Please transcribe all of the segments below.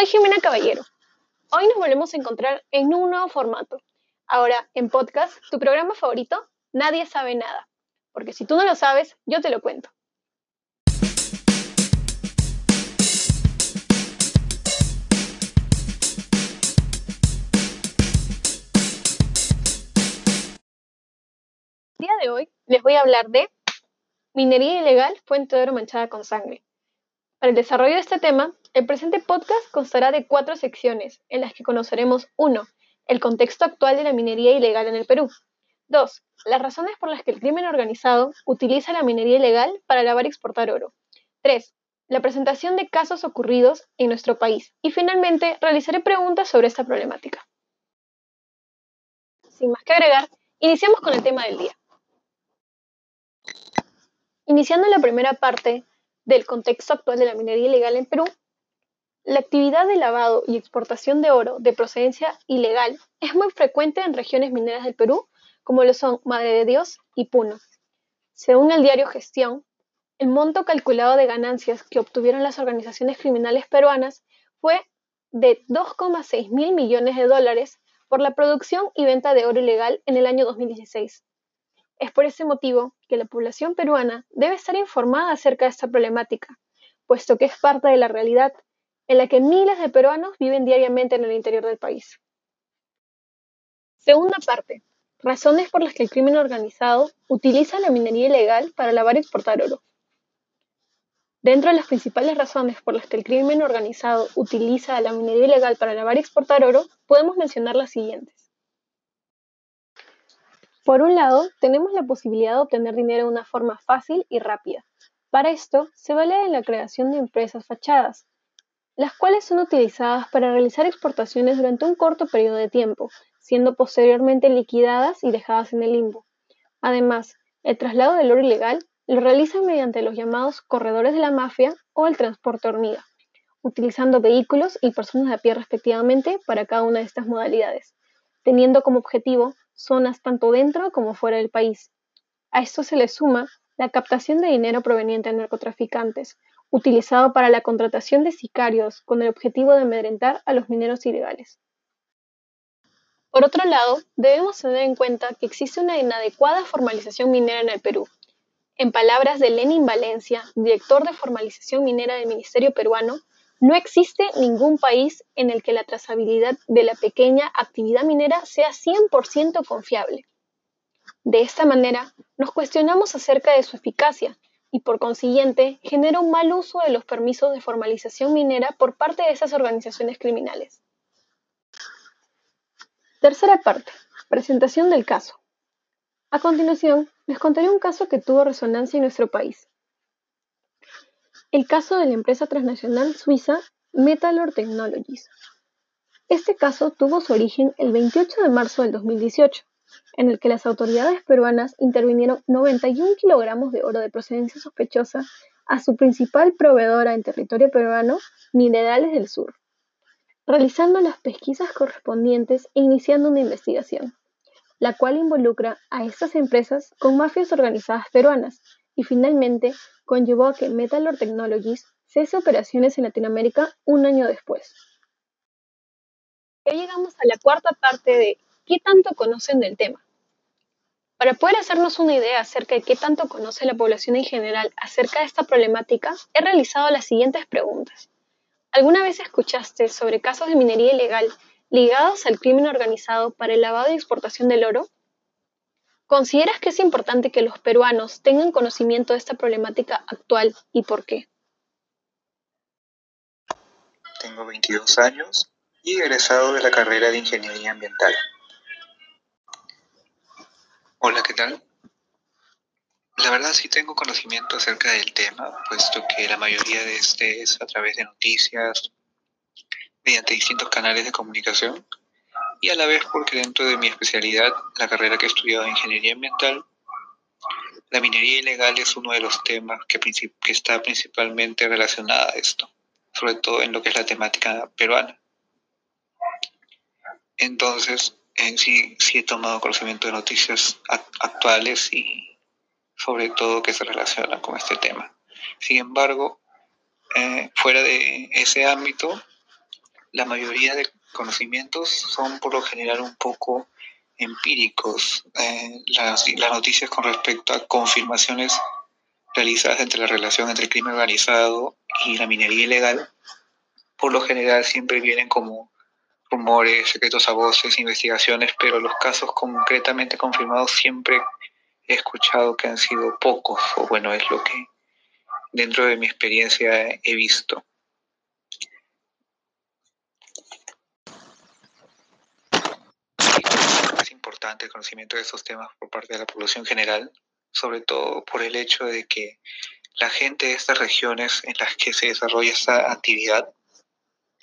soy Jimena Caballero. Hoy nos volvemos a encontrar en un nuevo formato. Ahora, en podcast, tu programa favorito, Nadie sabe nada. Porque si tú no lo sabes, yo te lo cuento. El día de hoy les voy a hablar de minería ilegal, fuente de oro manchada con sangre. Para el desarrollo de este tema, el presente podcast constará de cuatro secciones, en las que conoceremos 1. El contexto actual de la minería ilegal en el Perú. 2. Las razones por las que el crimen organizado utiliza la minería ilegal para lavar y exportar oro. 3. La presentación de casos ocurridos en nuestro país. Y finalmente, realizaré preguntas sobre esta problemática. Sin más que agregar, iniciamos con el tema del día. Iniciando la primera parte, del contexto actual de la minería ilegal en Perú, la actividad de lavado y exportación de oro de procedencia ilegal es muy frecuente en regiones mineras del Perú, como lo son Madre de Dios y Puno. Según el diario Gestión, el monto calculado de ganancias que obtuvieron las organizaciones criminales peruanas fue de 2,6 mil millones de dólares por la producción y venta de oro ilegal en el año 2016. Es por ese motivo que la población peruana debe estar informada acerca de esta problemática, puesto que es parte de la realidad en la que miles de peruanos viven diariamente en el interior del país. Segunda parte. Razones por las que el crimen organizado utiliza la minería ilegal para lavar y exportar oro. Dentro de las principales razones por las que el crimen organizado utiliza la minería ilegal para lavar y exportar oro, podemos mencionar las siguientes. Por un lado, tenemos la posibilidad de obtener dinero de una forma fácil y rápida. Para esto, se vale de la creación de empresas fachadas, las cuales son utilizadas para realizar exportaciones durante un corto periodo de tiempo, siendo posteriormente liquidadas y dejadas en el limbo. Además, el traslado del oro ilegal lo realizan mediante los llamados corredores de la mafia o el transporte hormiga, utilizando vehículos y personas a pie respectivamente para cada una de estas modalidades, teniendo como objetivo zonas tanto dentro como fuera del país. A esto se le suma la captación de dinero proveniente de narcotraficantes, utilizado para la contratación de sicarios con el objetivo de amedrentar a los mineros ilegales. Por otro lado, debemos tener en cuenta que existe una inadecuada formalización minera en el Perú. En palabras de Lenin Valencia, director de formalización minera del Ministerio peruano, no existe ningún país en el que la trazabilidad de la pequeña actividad minera sea 100% confiable. De esta manera, nos cuestionamos acerca de su eficacia y por consiguiente genera un mal uso de los permisos de formalización minera por parte de esas organizaciones criminales. Tercera parte. Presentación del caso. A continuación, les contaré un caso que tuvo resonancia en nuestro país, el caso de la empresa transnacional suiza Metalor Technologies. Este caso tuvo su origen el 28 de marzo del 2018, en el que las autoridades peruanas intervinieron 91 kilogramos de oro de procedencia sospechosa a su principal proveedora en territorio peruano, Minerales del Sur, realizando las pesquisas correspondientes e iniciando una investigación, la cual involucra a estas empresas con mafias organizadas peruanas y finalmente conllevó a que Metalor Technologies cese operaciones en Latinoamérica un año después. Ya llegamos a la cuarta parte de ¿qué tanto conocen del tema? Para poder hacernos una idea acerca de qué tanto conoce la población en general acerca de esta problemática, he realizado las siguientes preguntas. ¿Alguna vez escuchaste sobre casos de minería ilegal ligados al crimen organizado para el lavado y exportación del oro? ¿Consideras que es importante que los peruanos tengan conocimiento de esta problemática actual y por qué? Tengo 22 años y egresado de la carrera de Ingeniería Ambiental. Hola, ¿qué tal? La verdad sí tengo conocimiento acerca del tema, puesto que la mayoría de este es a través de noticias, mediante distintos canales de comunicación y a la vez porque dentro de mi especialidad, la carrera que he estudiado Ingeniería Ambiental, la minería ilegal es uno de los temas que, que está principalmente relacionada a esto, sobre todo en lo que es la temática peruana. Entonces, en sí, sí he tomado conocimiento de noticias actuales y sobre todo que se relacionan con este tema. Sin embargo, eh, fuera de ese ámbito, la mayoría de conocimientos son por lo general un poco empíricos. Eh, las, las noticias con respecto a confirmaciones realizadas entre la relación entre el crimen organizado y la minería ilegal, por lo general siempre vienen como rumores, secretos a voces, investigaciones, pero los casos concretamente confirmados siempre he escuchado que han sido pocos, o bueno, es lo que dentro de mi experiencia he visto. Es importante el conocimiento de estos temas por parte de la población general, sobre todo por el hecho de que la gente de estas regiones en las que se desarrolla esta actividad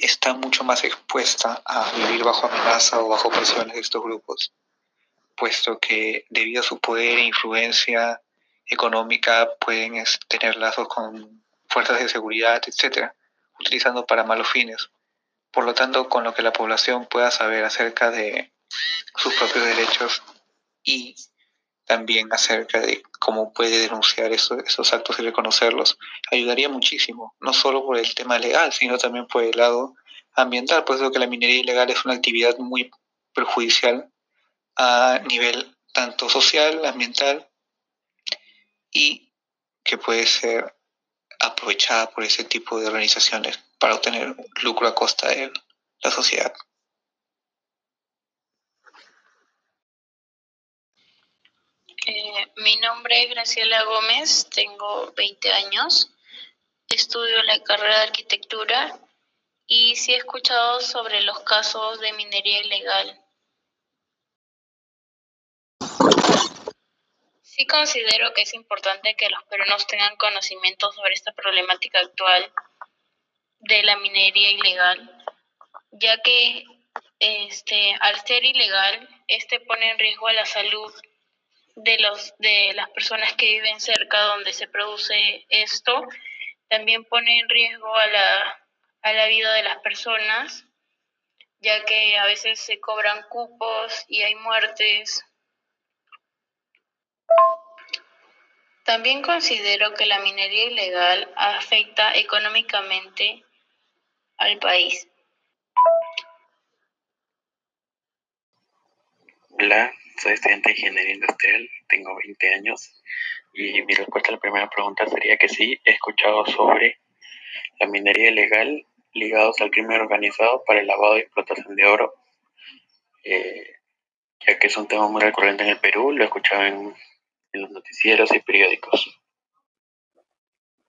está mucho más expuesta a vivir bajo amenaza o bajo presiones de estos grupos, puesto que debido a su poder e influencia económica pueden tener lazos con fuerzas de seguridad, etcétera, utilizando para malos fines. Por lo tanto, con lo que la población pueda saber acerca de sus propios derechos y también acerca de cómo puede denunciar esos actos y reconocerlos, ayudaría muchísimo, no solo por el tema legal, sino también por el lado ambiental, puesto que la minería ilegal es una actividad muy perjudicial a nivel tanto social, ambiental y que puede ser aprovechada por ese tipo de organizaciones para obtener lucro a costa de la sociedad. Eh, mi nombre es Graciela Gómez, tengo 20 años, estudio la carrera de arquitectura y sí he escuchado sobre los casos de minería ilegal. Sí considero que es importante que los peruanos tengan conocimiento sobre esta problemática actual de la minería ilegal, ya que este, al ser ilegal, este pone en riesgo a la salud de, los, de las personas que viven cerca donde se produce esto, también pone en riesgo a la, a la vida de las personas, ya que a veces se cobran cupos y hay muertes. También considero que la minería ilegal afecta económicamente al país. Soy estudiante de Ingeniería Industrial, tengo 20 años y mi respuesta a la primera pregunta sería que sí, he escuchado sobre la minería ilegal ligados al crimen organizado para el lavado y explotación de oro, eh, ya que es un tema muy recurrente en el Perú, lo he escuchado en, en los noticieros y periódicos.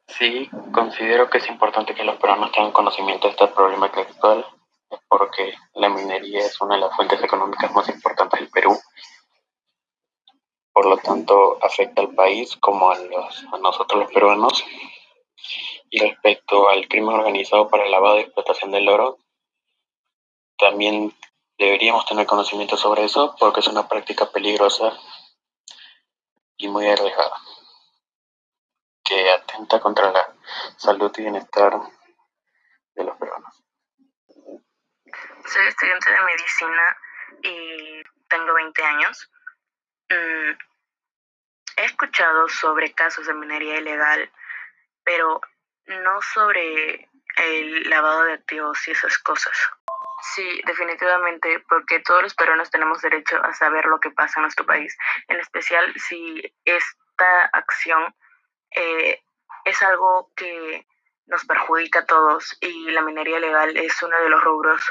Sí, considero que es importante que los peruanos tengan conocimiento de esta problemática actual, porque la minería es una de las fuentes económicas más importantes del Perú por lo tanto afecta al país como a, nosotros los peruanos. Y respecto al crimen organizado para el lavado y explotación del oro, también deberíamos tener conocimiento sobre eso porque es una práctica peligrosa y muy arriesgada que atenta contra la salud y bienestar de los peruanos. Soy estudiante de medicina y tengo 20 años. Escuchado sobre casos de minería ilegal, pero no sobre el lavado de activos y esas cosas. Sí, definitivamente, porque todos los peruanos tenemos derecho a saber lo que pasa en nuestro país, en especial si esta acción eh, es algo que nos perjudica a todos y la minería ilegal es uno de los rubros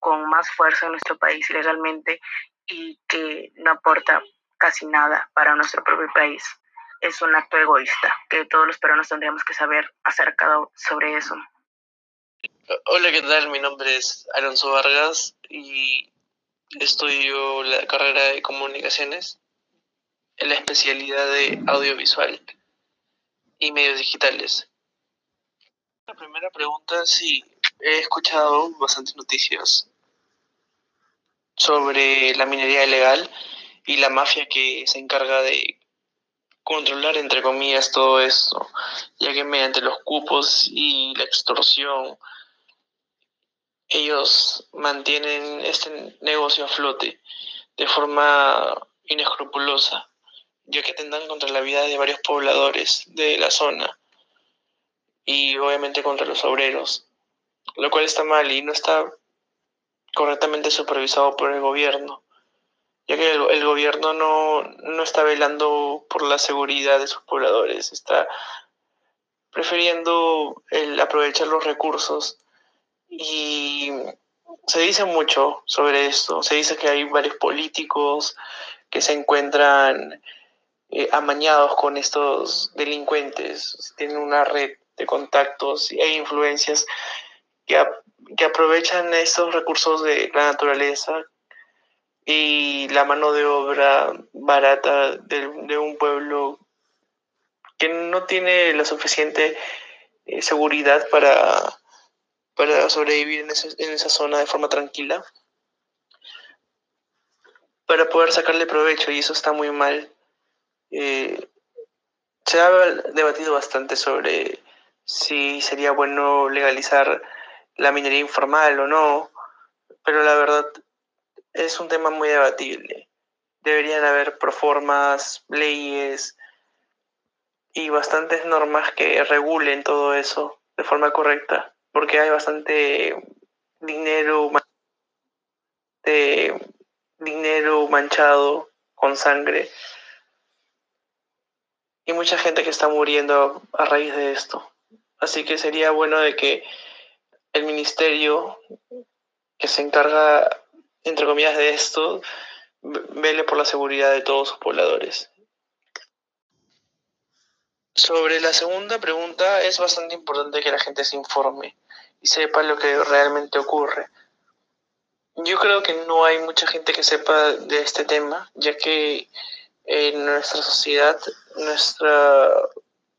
con más fuerza en nuestro país ilegalmente y que no aporta casi nada para nuestro propio país. Es un acto egoísta que todos los peruanos tendríamos que saber acerca sobre eso. Hola, ¿qué tal? Mi nombre es Alonso Vargas y estudio la carrera de comunicaciones en la especialidad de audiovisual y medios digitales. La primera pregunta, sí, he escuchado bastantes noticias sobre la minería ilegal y la mafia que se encarga de controlar, entre comillas, todo esto, ya que mediante los cupos y la extorsión, ellos mantienen este negocio a flote de forma inescrupulosa, ya que tendrán contra la vida de varios pobladores de la zona y obviamente contra los obreros, lo cual está mal y no está correctamente supervisado por el gobierno, ya que el, gobierno no, no está velando por la seguridad de sus pobladores, está prefiriendo el aprovechar los recursos. Y se dice mucho sobre esto, se dice que hay varios políticos que se encuentran eh, amañados con estos delincuentes, tienen una red de contactos e influencias que, que aprovechan estos recursos de la naturaleza y la mano de obra barata de, un pueblo que no tiene la suficiente eh, seguridad para, para sobrevivir en, en esa zona de forma tranquila, para poder sacarle provecho y eso está muy mal. Eh, se ha debatido bastante sobre si sería bueno legalizar la minería informal o no, pero la verdad es un tema muy debatible. Deberían haber proformas, leyes y bastantes normas que regulen todo eso de forma correcta, porque hay bastante dinero, de dinero manchado con sangre y mucha gente que está muriendo a raíz de esto. Así que sería bueno de que el ministerio que se encarga, entre comillas, de esto, vele por la seguridad de todos sus pobladores. Sobre la segunda pregunta, es bastante importante que la gente se informe y sepa lo que realmente ocurre. Yo creo que no hay mucha gente que sepa de este tema, ya que en nuestra sociedad, nuestra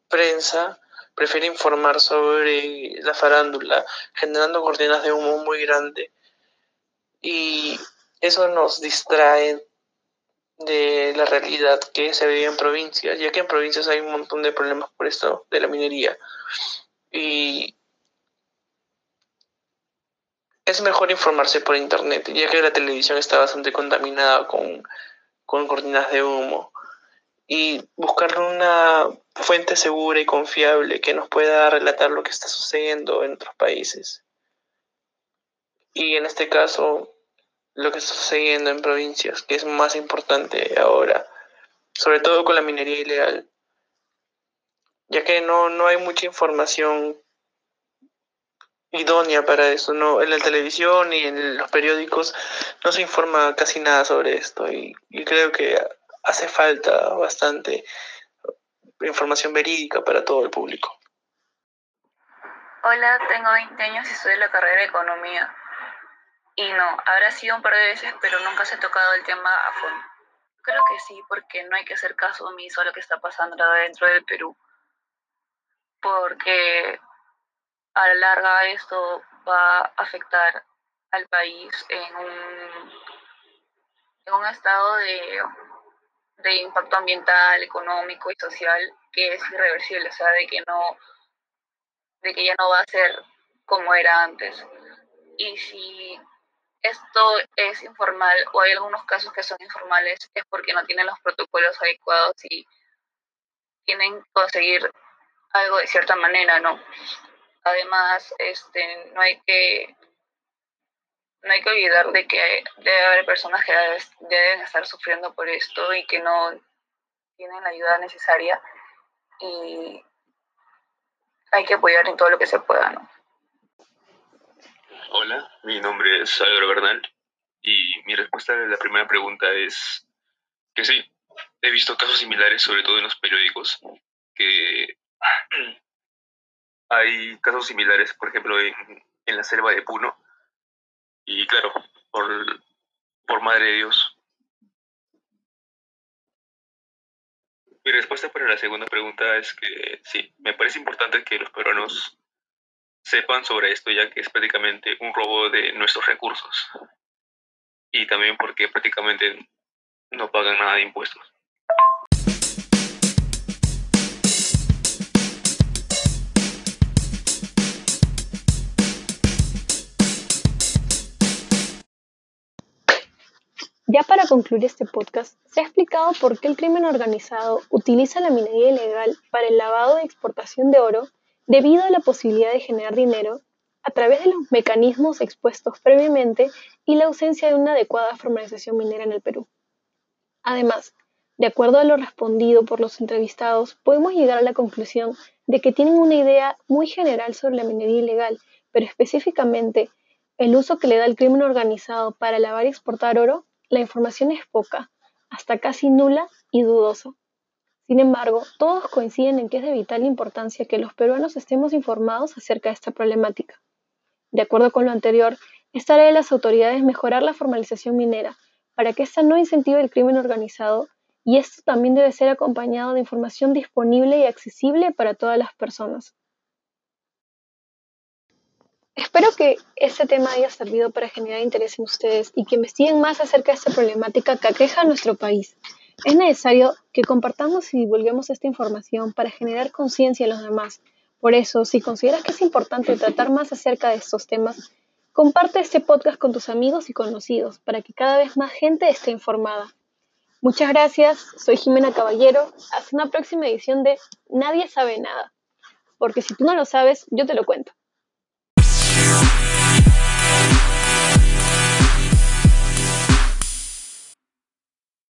prensa prefiere informar sobre la farándula, generando cortinas de humo muy grande. Y eso nos distrae de la realidad que se vive en provincias, ya que en provincias hay un montón de problemas por esto de la minería. Y es mejor informarse por internet, ya que la televisión está bastante contaminada con, con cortinas de humo. Y buscar una fuente segura y confiable que nos pueda relatar lo que está sucediendo en otros países. Y en este caso, lo que está sucediendo en provincias, que es más importante ahora, sobre todo con la minería ilegal, ya que no, no hay mucha información idónea para eso, no en la televisión y en los periódicos no se informa casi nada sobre esto y, creo que hace falta bastante información verídica para todo el público. Hola, tengo 20 años y soy de la carrera de Economía. Y no, habrá sido un par de veces, pero nunca se ha tocado el tema a fondo. Creo que sí, porque no hay que hacer caso omiso a lo que está pasando dentro del Perú. Porque a la larga esto va a afectar al país en un, en un estado de de impacto ambiental, económico y social que es irreversible, o sea, de que no, de que ya no va a ser como era antes. Y si esto es informal o hay algunos casos que son informales es porque no tienen los protocolos adecuados y tienen que conseguir algo de cierta manera, ¿no? Además, este, no hay que no hay que olvidar de que debe haber personas que deben estar sufriendo por esto y que no tienen la ayuda necesaria y hay que apoyar en todo lo que se pueda, ¿no? Hola, mi nombre es Álvaro Bernal y mi respuesta a la primera pregunta es que sí, he visto casos similares, sobre todo en los periódicos, que hay casos similares, por ejemplo, en, en la selva de Puno, y claro, por, por madre de Dios. Mi respuesta para la segunda pregunta es que sí, me parece importante que los peruanos sepan sobre esto, ya que es prácticamente un robo de nuestros recursos. Y también porque prácticamente no pagan nada de impuestos. Ya para concluir este podcast, se ha explicado por qué el crimen organizado utiliza la minería ilegal para el lavado y exportación de oro debido a la posibilidad de generar dinero a través de los mecanismos expuestos previamente y la ausencia de una adecuada formalización minera en el Perú. Además, de acuerdo a lo respondido por los entrevistados, podemos llegar a la conclusión de que tienen una idea muy general sobre la minería ilegal, pero específicamente el uso que le da el crimen organizado para lavar y exportar oro, la información es poca, hasta casi nula y dudosa. Sin embargo, todos coinciden en que es de vital importancia que los peruanos estemos informados acerca de esta problemática. De acuerdo con lo anterior, es tarea de las autoridades mejorar la formalización minera para que ésta no incentive el crimen organizado y esto también debe ser acompañado de información disponible y accesible para todas las personas. Espero que este tema haya servido para generar interés en ustedes y que investiguen más acerca de esta problemática que aqueja a nuestro país. Es necesario que compartamos y divulguemos esta información para generar conciencia en los demás. Por eso, si consideras que es importante tratar más acerca de estos temas, comparte este podcast con tus amigos y conocidos para que cada vez más gente esté informada. Muchas gracias, soy Jimena Caballero. Hasta una próxima edición de Nadie sabe nada, porque si tú no lo sabes, yo te lo cuento.